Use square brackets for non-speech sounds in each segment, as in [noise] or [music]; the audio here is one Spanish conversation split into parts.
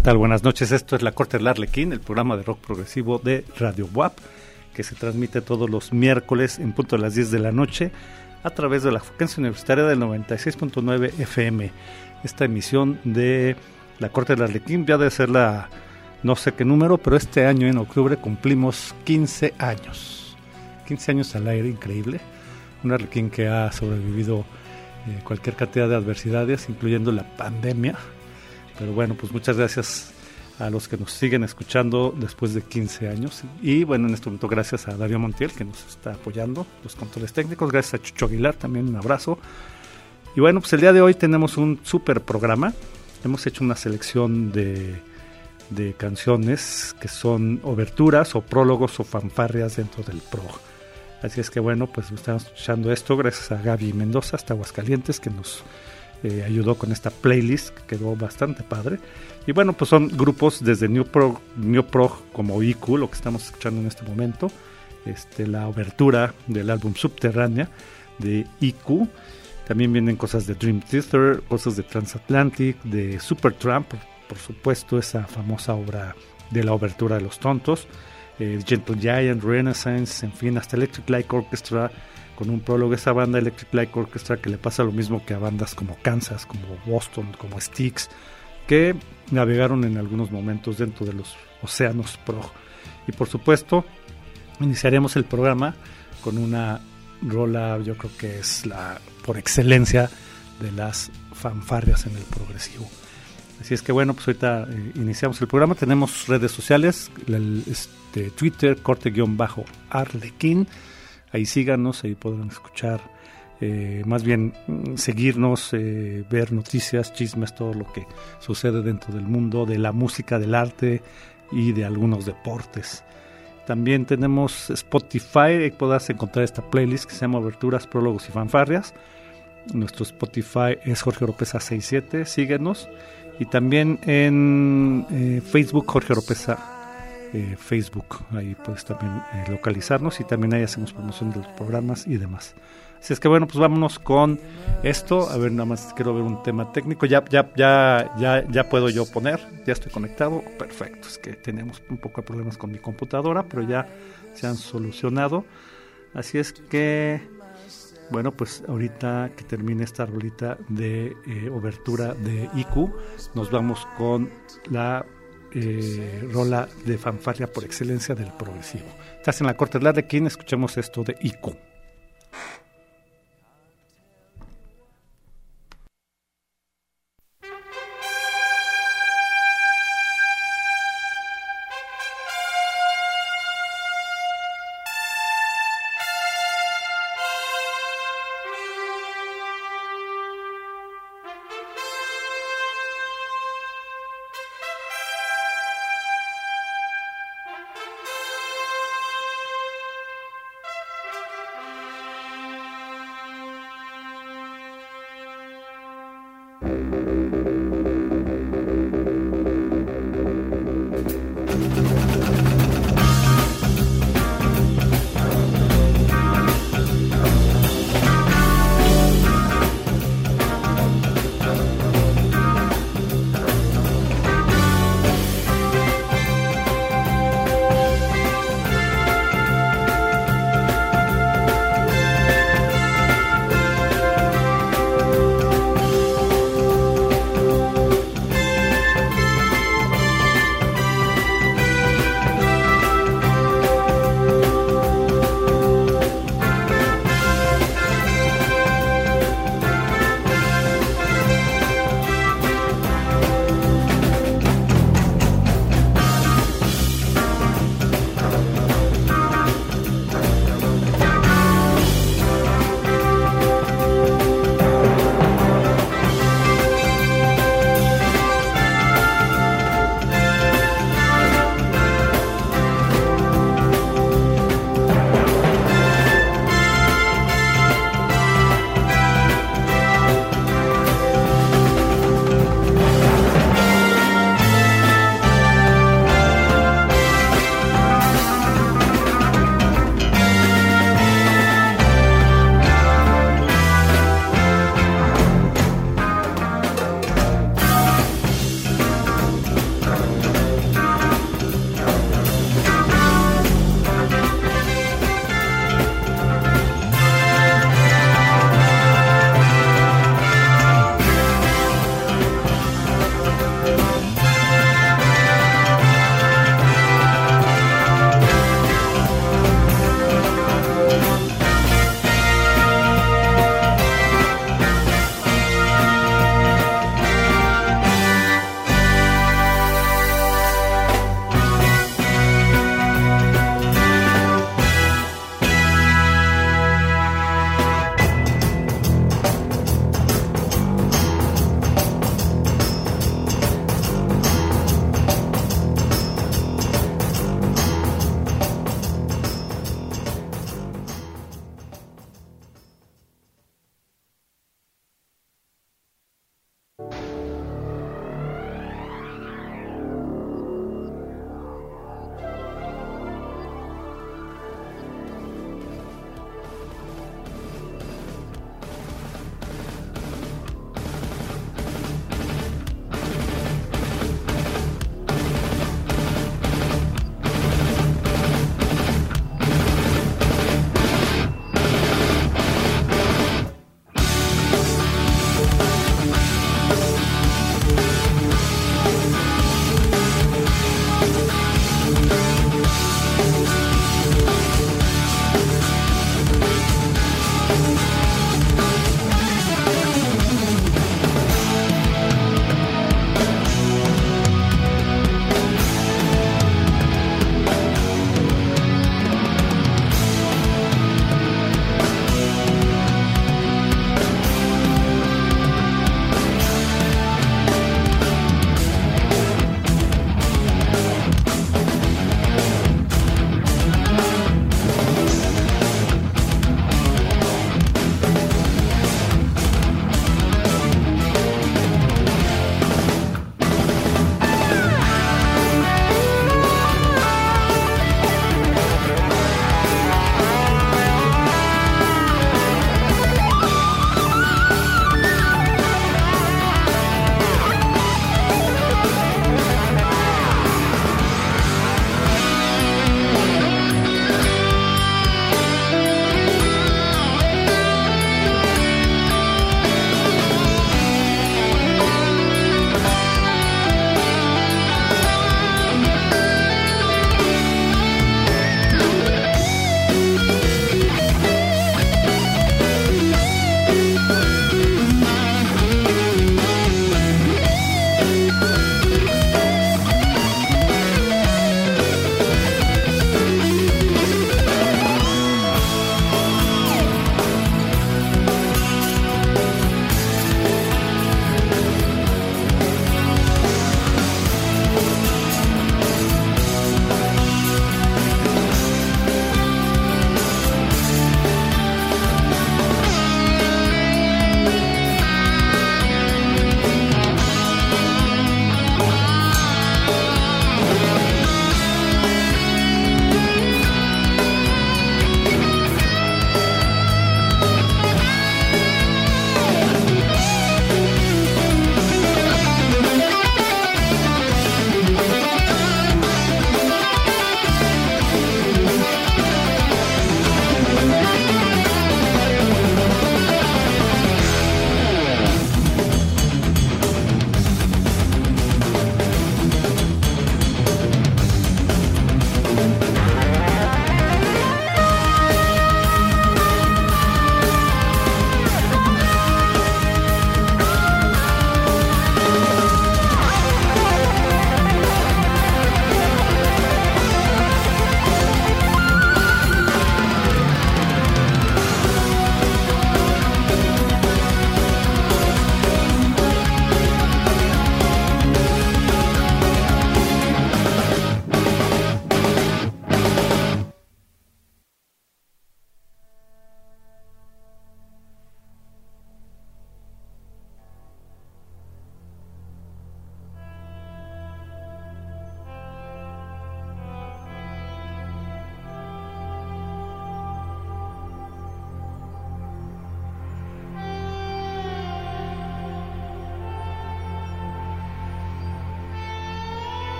¿Qué tal? Buenas noches. Esto es La Corte del Arlequín, el programa de rock progresivo de Radio WAP, que se transmite todos los miércoles en punto de las 10 de la noche a través de la frecuencia universitaria del 96.9 FM. Esta emisión de La Corte del Arlequín ya debe ser la no sé qué número, pero este año en octubre cumplimos 15 años. 15 años al aire, increíble. Un Arlequín que ha sobrevivido eh, cualquier cantidad de adversidades, incluyendo la pandemia pero bueno, pues muchas gracias a los que nos siguen escuchando después de 15 años. Y bueno, en este momento gracias a Darío Montiel que nos está apoyando, los controles técnicos. Gracias a Chucho Aguilar también, un abrazo. Y bueno, pues el día de hoy tenemos un super programa. Hemos hecho una selección de, de canciones que son oberturas o prólogos o fanfarrias dentro del PROG. Así es que bueno, pues estamos escuchando esto gracias a Gaby Mendoza hasta Aguascalientes que nos eh, ayudó con esta playlist que quedó bastante padre. Y bueno, pues son grupos desde New Prog, New Prog como IQ, lo que estamos escuchando en este momento, este, la obertura del álbum Subterránea de IQ. También vienen cosas de Dream Theater, cosas de Transatlantic, de Supertramp, por, por supuesto, esa famosa obra de la obertura de los tontos, eh, Gentle Giant, Renaissance, en fin, hasta Electric Light Orchestra, con un prólogo, esa banda Electric Light Orchestra que le pasa lo mismo que a bandas como Kansas, como Boston, como Styx, que navegaron en algunos momentos dentro de los océanos pro. Y por supuesto, iniciaremos el programa con una rola, yo creo que es la por excelencia de las fanfarrias en el progresivo. Así es que bueno, pues ahorita eh, iniciamos el programa. Tenemos redes sociales, este, Twitter, corte-arlequín Ahí síganos, ahí podrán escuchar eh, más bien mm, seguirnos, eh, ver noticias, chismes, todo lo que sucede dentro del mundo de la música, del arte y de algunos deportes. También tenemos Spotify, ahí podrás encontrar esta playlist que se llama Aberturas, Prólogos y Fanfarrias. Nuestro Spotify es Jorge Oropesa 67, síguenos. Y también en eh, Facebook, Jorge Oropesa Facebook, ahí puedes también localizarnos y también ahí hacemos promoción de los programas y demás. Así es que bueno, pues vámonos con esto. A ver, nada más quiero ver un tema técnico. Ya, ya, ya, ya, ya puedo yo poner. Ya estoy conectado. Perfecto. Es que tenemos un poco de problemas con mi computadora, pero ya se han solucionado. Así es que, bueno, pues ahorita que termine esta rolita de eh, obertura de IQ, nos vamos con la eh, rola de fanfarria por excelencia del progresivo. Estás en la corte de quien escuchemos esto de IQ.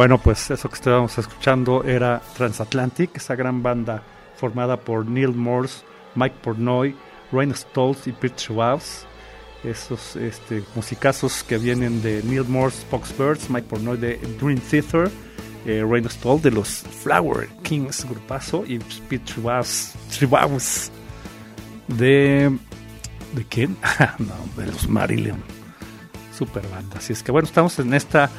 Bueno, pues eso que estábamos escuchando era Transatlantic, esa gran banda formada por Neil Morse, Mike Pornoy, Rain Stoltz y Pete Schwartz. Esos este, musicazos que vienen de Neil Morse, Foxbirds, Mike Pornoy de Dream Theater, eh, Stoll de los Flower Kings, grupazo, y Pete Schwartz de. ¿De quién? [laughs] no, de los Marillion. Super banda. Así es que bueno, estamos en esta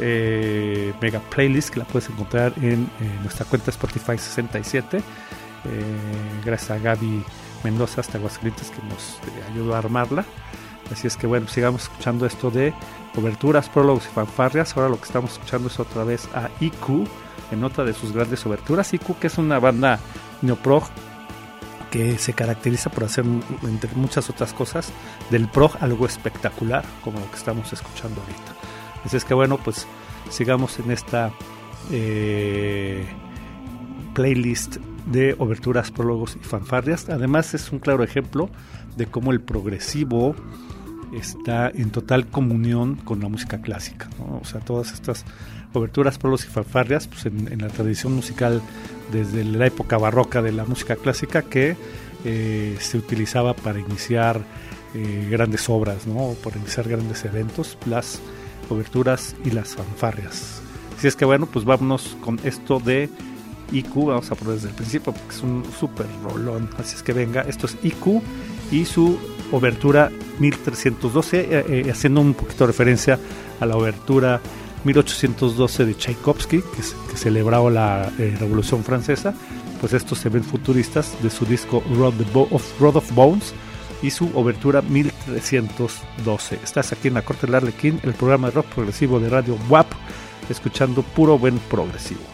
eh, mega playlist que la puedes encontrar en, nuestra cuenta Spotify 67. Eh, gracias a Gaby Mendoza hasta Aguascalientes que nos eh, ayudó a armarla. Así es que bueno, sigamos escuchando esto de coberturas, prólogos y fanfarrias. Ahora lo que estamos escuchando es otra vez a IQ en otra de sus grandes oberturas. IQ que es una banda neoprog que se caracteriza por hacer, entre muchas otras cosas, del prog algo espectacular, como lo que estamos escuchando ahorita. Así es que bueno, pues sigamos en esta eh, playlist de oberturas, prólogos y fanfarrias. Además es un claro ejemplo de cómo el progresivo está en total comunión con la música clásica. O sea, todas estas oberturas, prólogos y fanfarrias, pues en, la tradición musical desde la época barroca de la música clásica que eh, se utilizaba para iniciar eh, grandes obras, ¿no? para iniciar grandes eventos, las coberturas y las fanfarrias. Así es que bueno, pues vámonos con esto de IQ, vamos a poner desde el principio porque es un súper rolón, así es que venga, esto es IQ y su obertura 1312, eh, eh, haciendo un poquito de referencia a la obertura 1812 de Tchaikovsky, que, celebraba la eh, Revolución Francesa, pues estos se ven futuristas de su disco of, Road of Bones, y su obertura 1312. Estás aquí en la Corte del Arlequín, el programa de rock progresivo de Radio WAP, escuchando puro buen progresivo.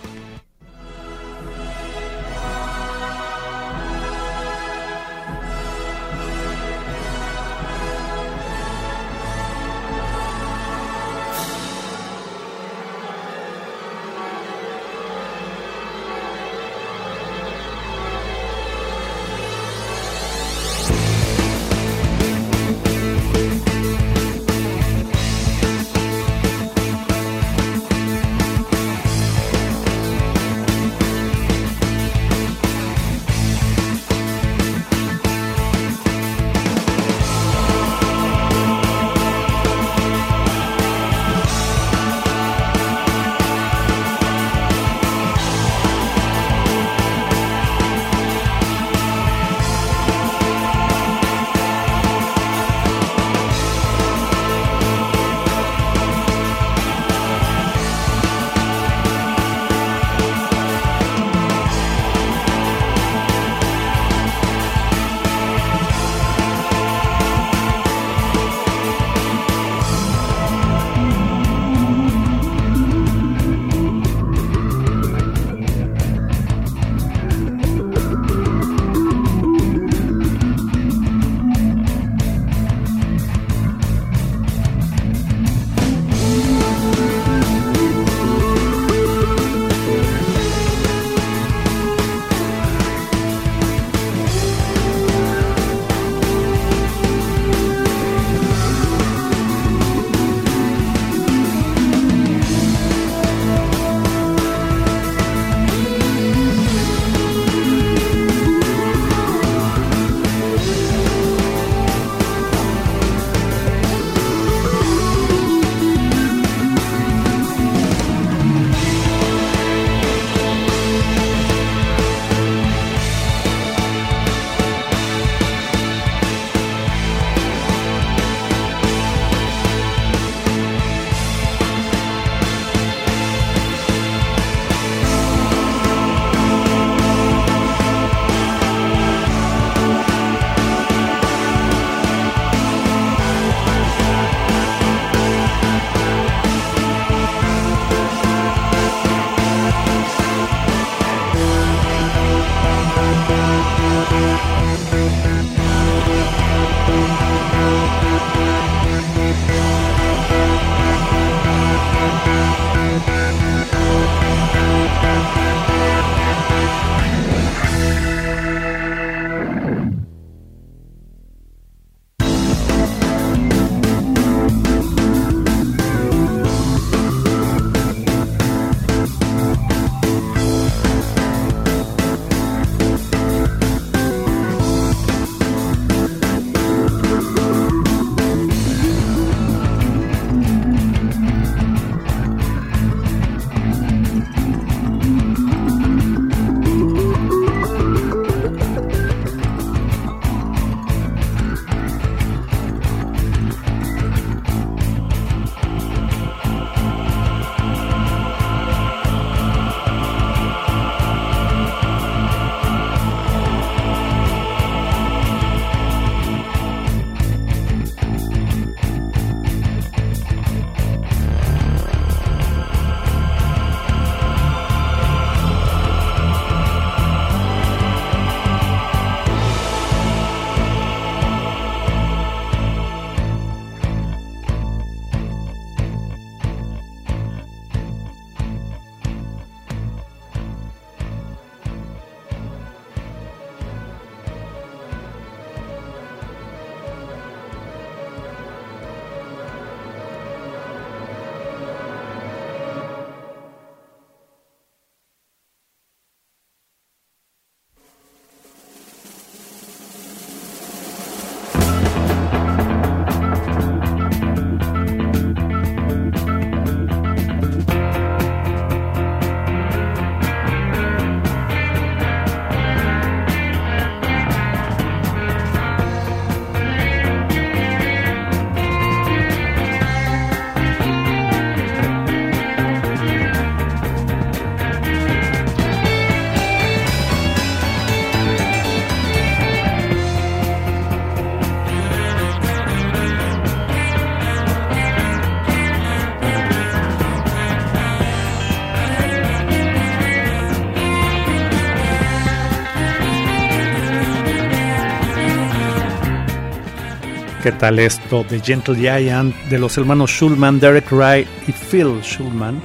¿Qué tal esto? The Gentle Giant de los hermanos Schulman, Derek Wright y Phil Schulman.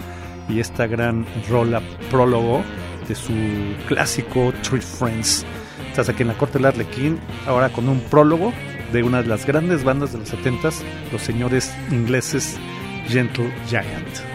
Y esta gran rola prólogo de su clásico Three Friends. Estás aquí en la corte del Arlequín, ahora con un prólogo de una de las grandes bandas de los 70s, los señores ingleses Gentle Giant.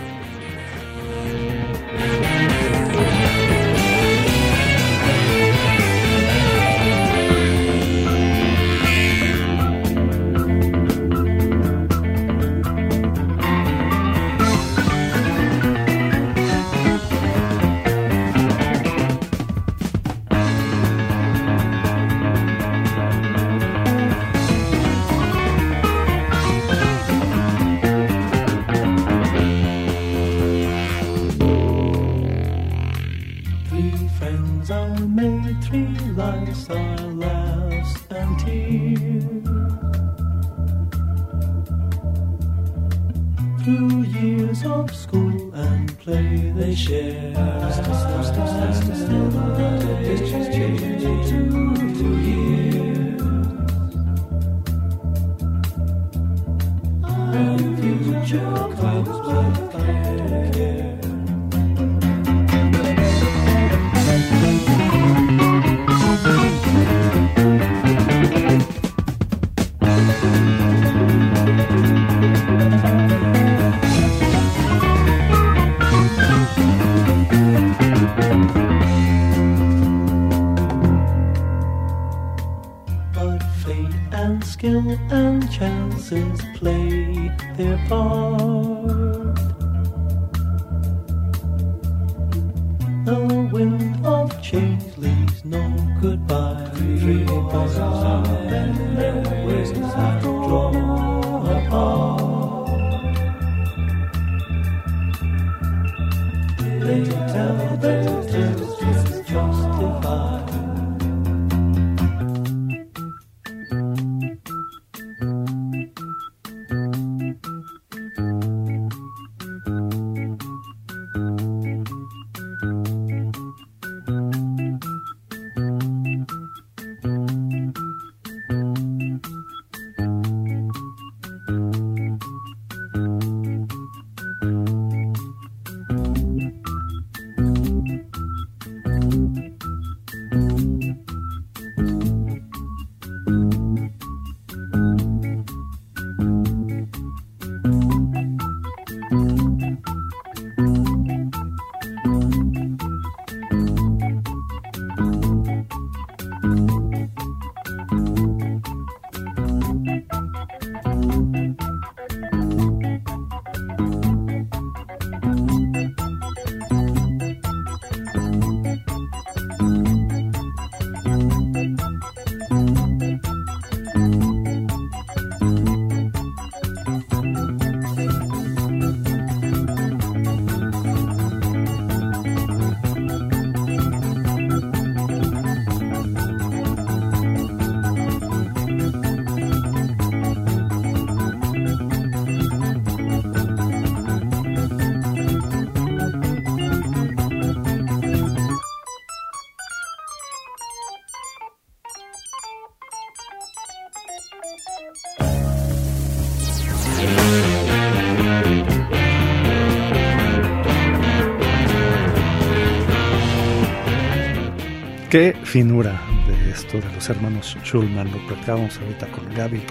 Qué finura de esto de los hermanos Schulman, lo platicábamos ahorita con Gaby,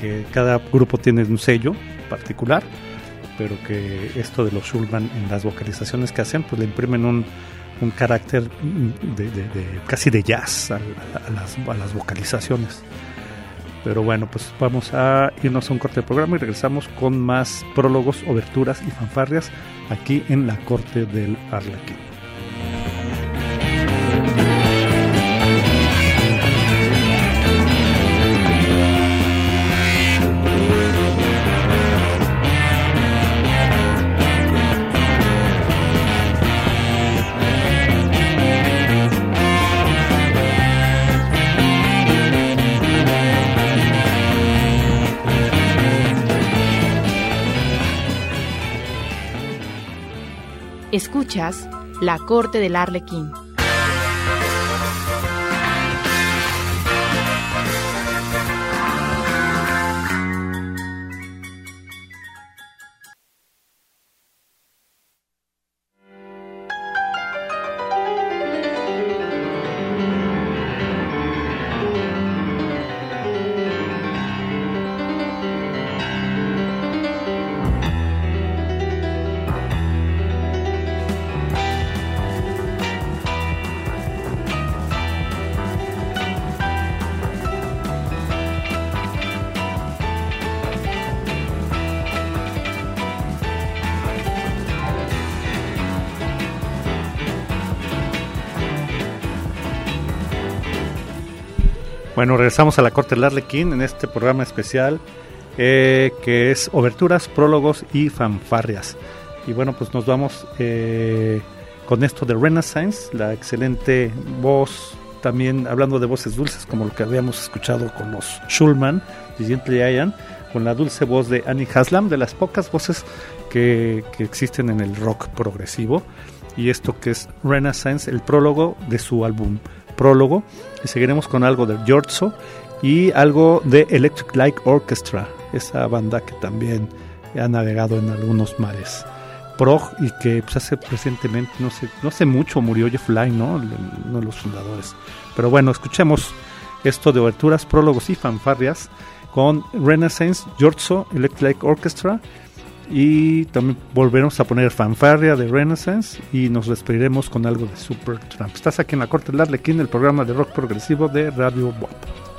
que cada grupo tiene un sello particular, pero que esto de los Schulman en las vocalizaciones que hacen, pues le imprimen un, un carácter de, casi de jazz a, las, a las vocalizaciones. Pero bueno, pues vamos a irnos a un corte de programa y regresamos con más prólogos, oberturas y fanfarrias aquí en la corte del Arlequín. Escuchas La Corte del Arlequín. Bueno, regresamos a la corte del Arlequín en este programa especial eh, que es oberturas, prólogos y fanfarrias. Y bueno, pues nos vamos eh, con esto de Renaissance, la excelente voz, también hablando de voces dulces, como lo que habíamos escuchado con los Schulman y Gently Ian, con la dulce voz de Annie Haslam, de las pocas voces que existen en el rock progresivo. Y esto que es Renaissance, el prólogo de su álbum Prólogo. Y seguiremos con algo de Giorgio y algo de Electric Light Orchestra, esa banda que también ha navegado en algunos mares. Prog y que pues, hace recientemente, no sé, no sé mucho, murió Jeff Lynne, ¿no? uno de los fundadores. Pero bueno, escuchemos esto de oberturas, prólogos y fanfarrias con Renaissance, Giorgio, Electric Light Orchestra y también volveremos a poner fanfarria de Renaissance y nos despediremos con algo de Super Trump. Estás aquí en la Corte del Arlequín, el programa de rock progresivo de Radio Bob.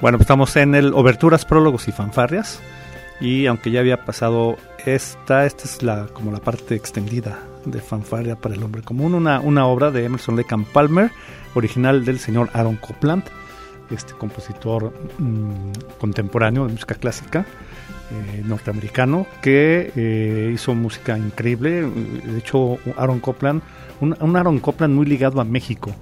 Bueno, pues estamos en el Oberturas, Prólogos y Fanfarrias. Y aunque ya había pasado esta, esta es la como la parte extendida de Fanfarria para el Hombre Común, una, una obra de Emerson Lake Palmer, original del señor Aaron Copland, este compositor mm, contemporáneo de música clásica eh, norteamericano que eh, hizo música increíble. De hecho, Aaron Copland, un, un Aaron Copland muy ligado a México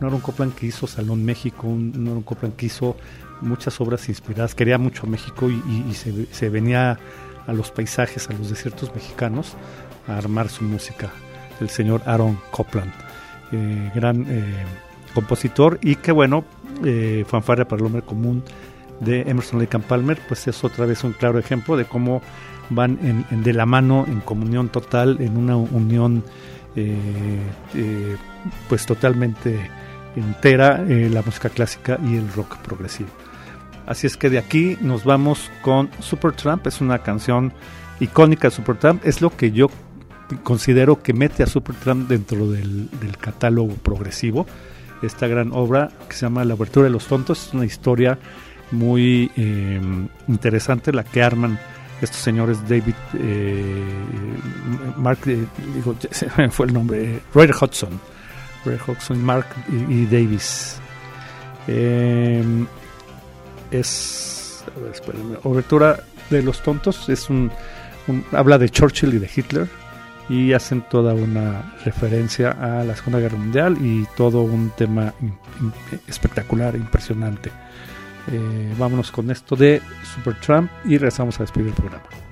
un Aaron Copland que hizo Salón México, un, Aaron Copland que hizo muchas obras inspiradas, quería mucho México y, se, venía a los paisajes, a los desiertos mexicanos a armar su música. El señor Aaron Copland, eh, gran eh, compositor y que bueno, eh, fanfarria para el hombre común de Emerson Lake and Palmer, pues es otra vez un claro ejemplo de cómo van de la mano, en comunión total, en una unión pues totalmente entera eh, la música clásica y el rock progresivo. Así es que de aquí nos vamos con Supertramp, es una canción icónica de Supertramp, es lo que yo considero que mete a Supertramp dentro del, catálogo progresivo. Esta gran obra que se llama La abertura de los tontos es una historia muy eh, interesante la que arman estos señores David eh, Mark digo [laughs] fue el nombre Roy Hudson Ray Mark y, Davis. Em, es. A ver. Obertura de los tontos es un, Habla de Churchill y de Hitler. Y hacen toda una referencia a la Segunda Guerra Mundial y todo un tema espectacular, impresionante. Eh, vámonos con esto de Supertramp y regresamos a despedir el programa.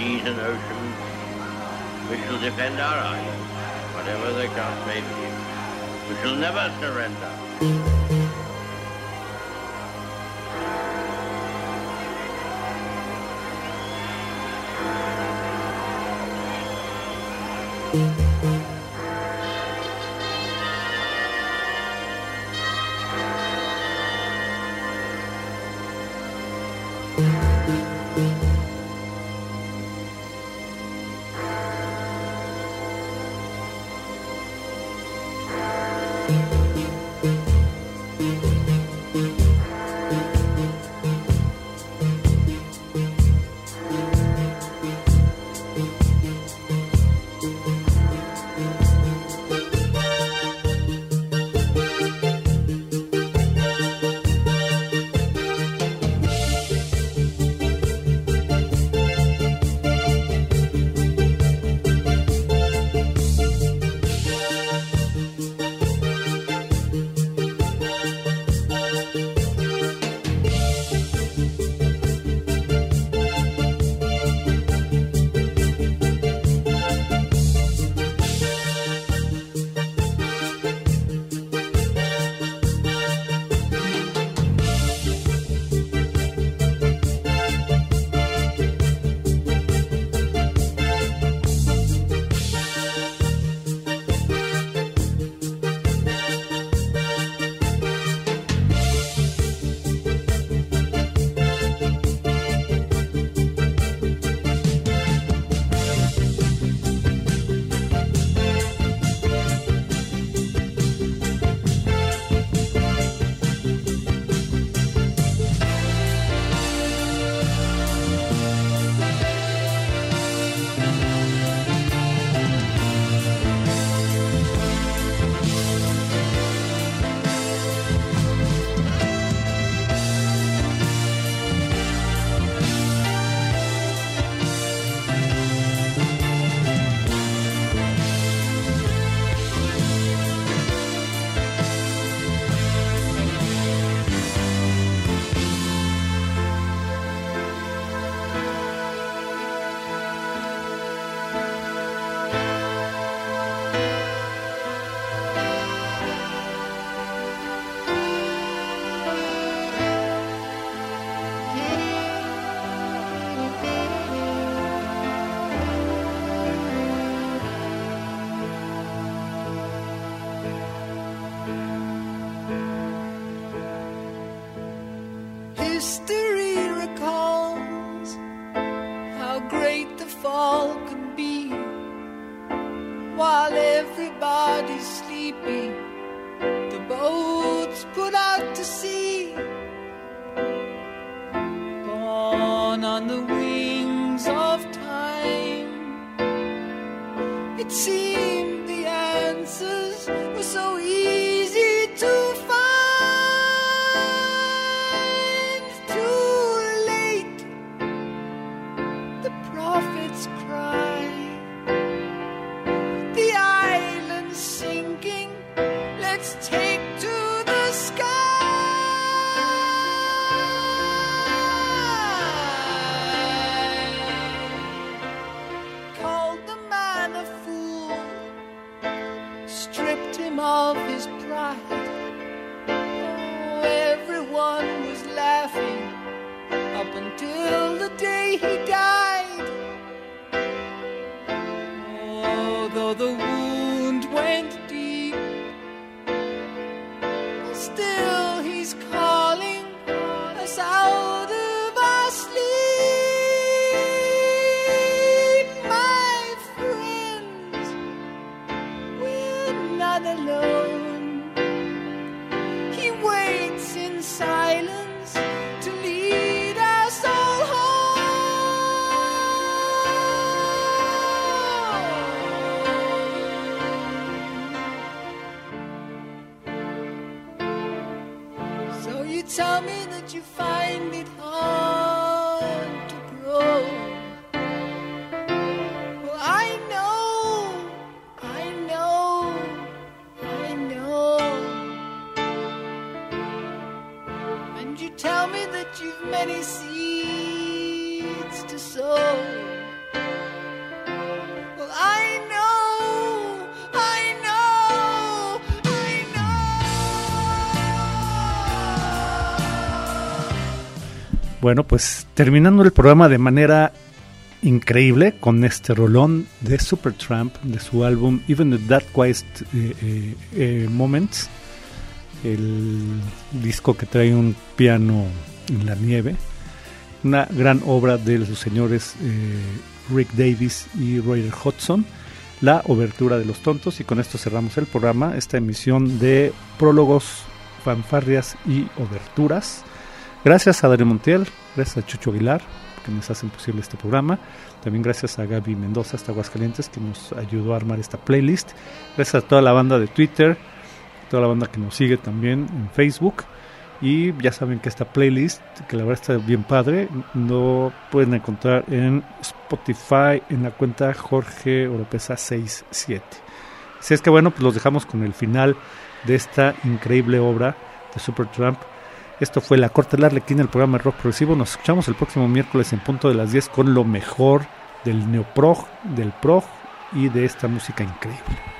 Seas and oceans. We shall defend our island, whatever the cost may be. We shall never surrender. Still he's calling Bueno, pues terminando el programa de manera increíble con este rolón de Supertramp de su álbum Even the That Quiet eh, eh, eh, Moments, el disco que trae un piano en la nieve, una gran obra de los señores Rick Davis y Roger Hodgson, la obertura de los tontos. Y con esto cerramos el programa, esta emisión de prólogos, fanfarrias y oberturas. Gracias a Darío Montiel, gracias a Chucho Aguilar, que nos hacen posible este programa. También gracias a Gaby Mendoza, hasta Aguascalientes, que nos ayudó a armar esta playlist. Gracias a toda la banda de Twitter, toda la banda que nos sigue también en Facebook. Y ya saben que esta playlist, que la verdad está bien padre, lo pueden encontrar en Spotify en la cuenta Jorge Oropesa 67. Así es que bueno, pues los dejamos con el final de esta increíble obra de Supertramp. Esto fue La Corte del Arlequín, el programa de rock progresivo. Nos escuchamos el próximo miércoles en punto de las 10 con lo mejor del neoprog, del prog y de esta música increíble.